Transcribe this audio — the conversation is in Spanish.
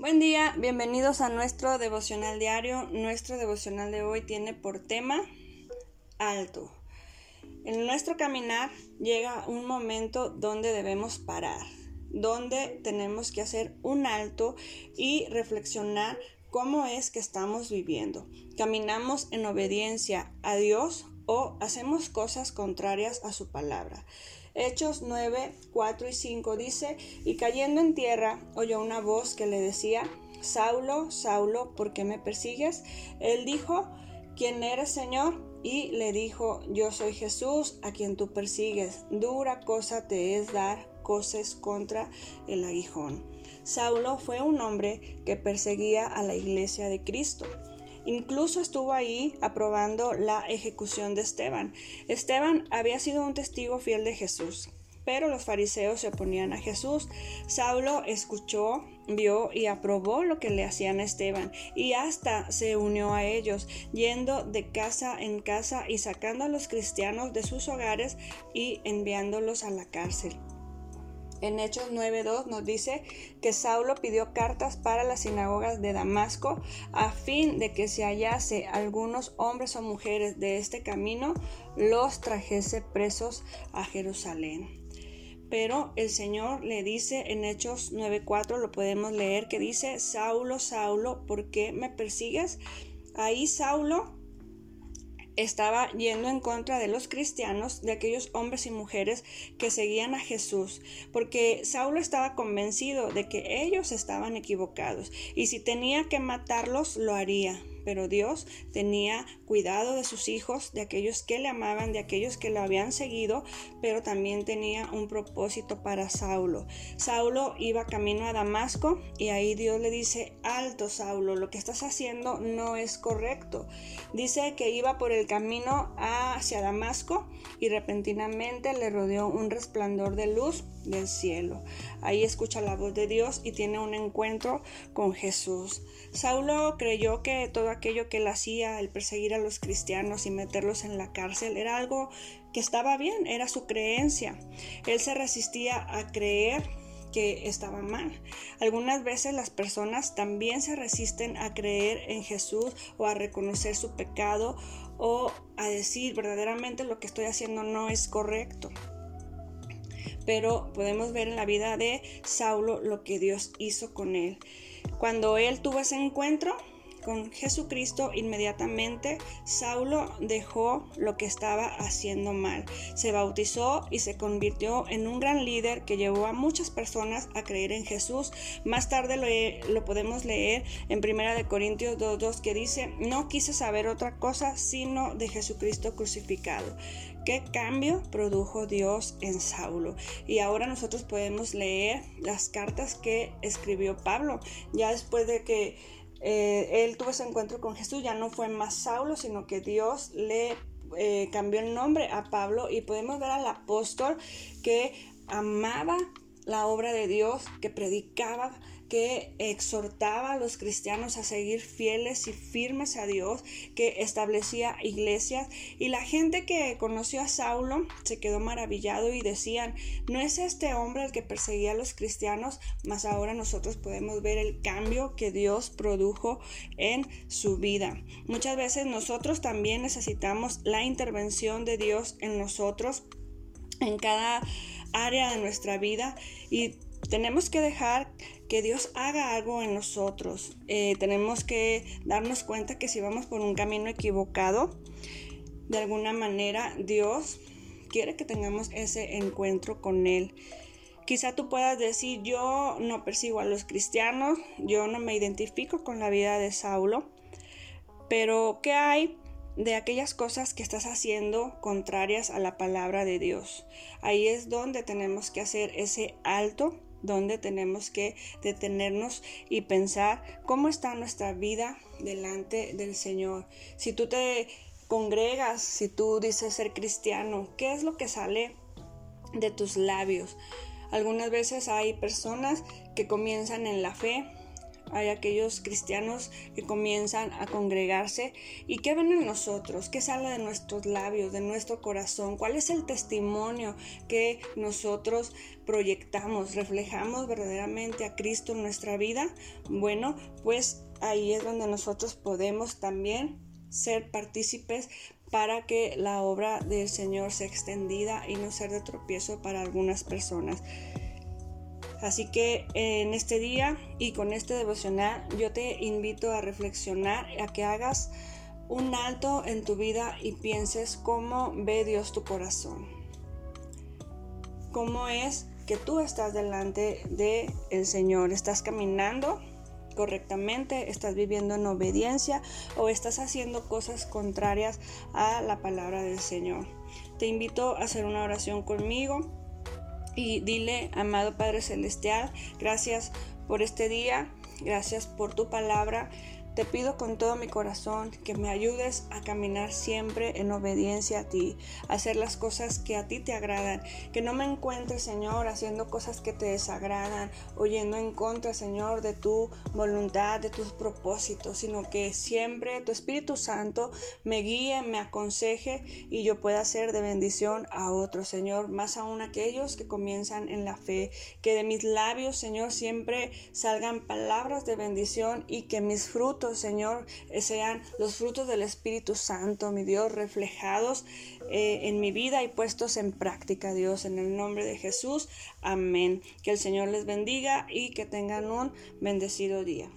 Buen día, bienvenidos a nuestro devocional diario. Nuestro devocional de hoy tiene por tema alto. En nuestro caminar llega un momento donde debemos parar, donde tenemos que hacer un alto y reflexionar cómo es que estamos viviendo. ¿Caminamos en obediencia a Dios o hacemos cosas contrarias a su palabra? Hechos 9, 4 y 5 dice, y cayendo en tierra oyó una voz que le decía, Saulo, Saulo, ¿por qué me persigues? Él dijo, ¿quién eres, Señor? Y le dijo, yo soy Jesús, a quien tú persigues. Dura cosa te es dar coces contra el aguijón. Saulo fue un hombre que perseguía a la iglesia de Cristo. Incluso estuvo ahí aprobando la ejecución de Esteban. Esteban había sido un testigo fiel de Jesús, pero los fariseos se oponían a Jesús. Saulo escuchó, vio y aprobó lo que le hacían a Esteban y hasta se unió a ellos, yendo de casa en casa y sacando a los cristianos de sus hogares y enviándolos a la cárcel. En Hechos 9.2 nos dice que Saulo pidió cartas para las sinagogas de Damasco a fin de que si hallase algunos hombres o mujeres de este camino, los trajese presos a Jerusalén. Pero el Señor le dice en Hechos 9.4, lo podemos leer, que dice, Saulo, Saulo, ¿por qué me persigues? Ahí Saulo estaba yendo en contra de los cristianos, de aquellos hombres y mujeres que seguían a Jesús, porque Saulo estaba convencido de que ellos estaban equivocados y si tenía que matarlos lo haría pero Dios tenía cuidado de sus hijos, de aquellos que le amaban, de aquellos que lo habían seguido, pero también tenía un propósito para Saulo. Saulo iba camino a Damasco y ahí Dios le dice, alto Saulo, lo que estás haciendo no es correcto. Dice que iba por el camino hacia Damasco y repentinamente le rodeó un resplandor de luz del cielo. Ahí escucha la voz de Dios y tiene un encuentro con Jesús. Saulo creyó que todo aquello que él hacía, el perseguir a los cristianos y meterlos en la cárcel, era algo que estaba bien, era su creencia. Él se resistía a creer que estaba mal. Algunas veces las personas también se resisten a creer en Jesús o a reconocer su pecado o a decir verdaderamente lo que estoy haciendo no es correcto pero podemos ver en la vida de Saulo lo que Dios hizo con él. Cuando él tuvo ese encuentro, con Jesucristo, inmediatamente Saulo dejó lo que estaba haciendo mal. Se bautizó y se convirtió en un gran líder que llevó a muchas personas a creer en Jesús. Más tarde lo, podemos leer en 1 Corintios 2.2 que dice, no quise saber otra cosa sino de Jesucristo crucificado. ¿Qué cambio produjo Dios en Saulo? Y ahora nosotros podemos leer las cartas que escribió Pablo, ya después de que eh, él tuvo ese encuentro con Jesús, ya no fue más Saulo, sino que Dios le eh, cambió el nombre a Pablo y podemos ver al apóstol que amaba la obra de Dios, que predicaba que exhortaba a los cristianos a seguir fieles y firmes a Dios, que establecía iglesias y la gente que conoció a Saulo se quedó maravillado y decían, no es este hombre el que perseguía a los cristianos, mas ahora nosotros podemos ver el cambio que Dios produjo en su vida. Muchas veces nosotros también necesitamos la intervención de Dios en nosotros, en cada área de nuestra vida y tenemos que dejar que Dios haga algo en nosotros. Eh, tenemos que darnos cuenta que si vamos por un camino equivocado, de alguna manera Dios quiere que tengamos ese encuentro con Él. Quizá tú puedas decir, yo no persigo a los cristianos, yo no me identifico con la vida de Saulo, pero ¿qué hay de aquellas cosas que estás haciendo contrarias a la palabra de Dios? Ahí es donde tenemos que hacer ese alto donde tenemos que detenernos y pensar cómo está nuestra vida delante del Señor. Si tú te congregas, si tú dices ser cristiano, ¿qué es lo que sale de tus labios? Algunas veces hay personas que comienzan en la fe, hay aquellos cristianos que comienzan a congregarse y qué ven en nosotros, qué sale de nuestros labios, de nuestro corazón, cuál es el testimonio que nosotros proyectamos, reflejamos verdaderamente a Cristo en nuestra vida. Bueno, pues ahí es donde nosotros podemos también ser partícipes para que la obra del Señor sea extendida y no ser de tropiezo para algunas personas. Así que en este día y con este devocional yo te invito a reflexionar, a que hagas un alto en tu vida y pienses cómo ve Dios tu corazón. Cómo es que tú estás delante de Señor, estás caminando correctamente, estás viviendo en obediencia o estás haciendo cosas contrarias a la palabra del Señor. Te invito a hacer una oración conmigo y dile, amado Padre Celestial, gracias por este día, gracias por tu palabra. Te pido con todo mi corazón que me ayudes a caminar siempre en obediencia a ti, a hacer las cosas que a ti te agradan, que no me encuentres, Señor, haciendo cosas que te desagradan, oyendo en contra, Señor, de tu voluntad, de tus propósitos, sino que siempre tu Espíritu Santo me guíe, me aconseje y yo pueda ser de bendición a otros, Señor, más aún aquellos que comienzan en la fe, que de mis labios, Señor, siempre salgan palabras de bendición y que mis frutos Señor, eh, sean los frutos del Espíritu Santo, mi Dios, reflejados eh, en mi vida y puestos en práctica, Dios, en el nombre de Jesús. Amén. Que el Señor les bendiga y que tengan un bendecido día.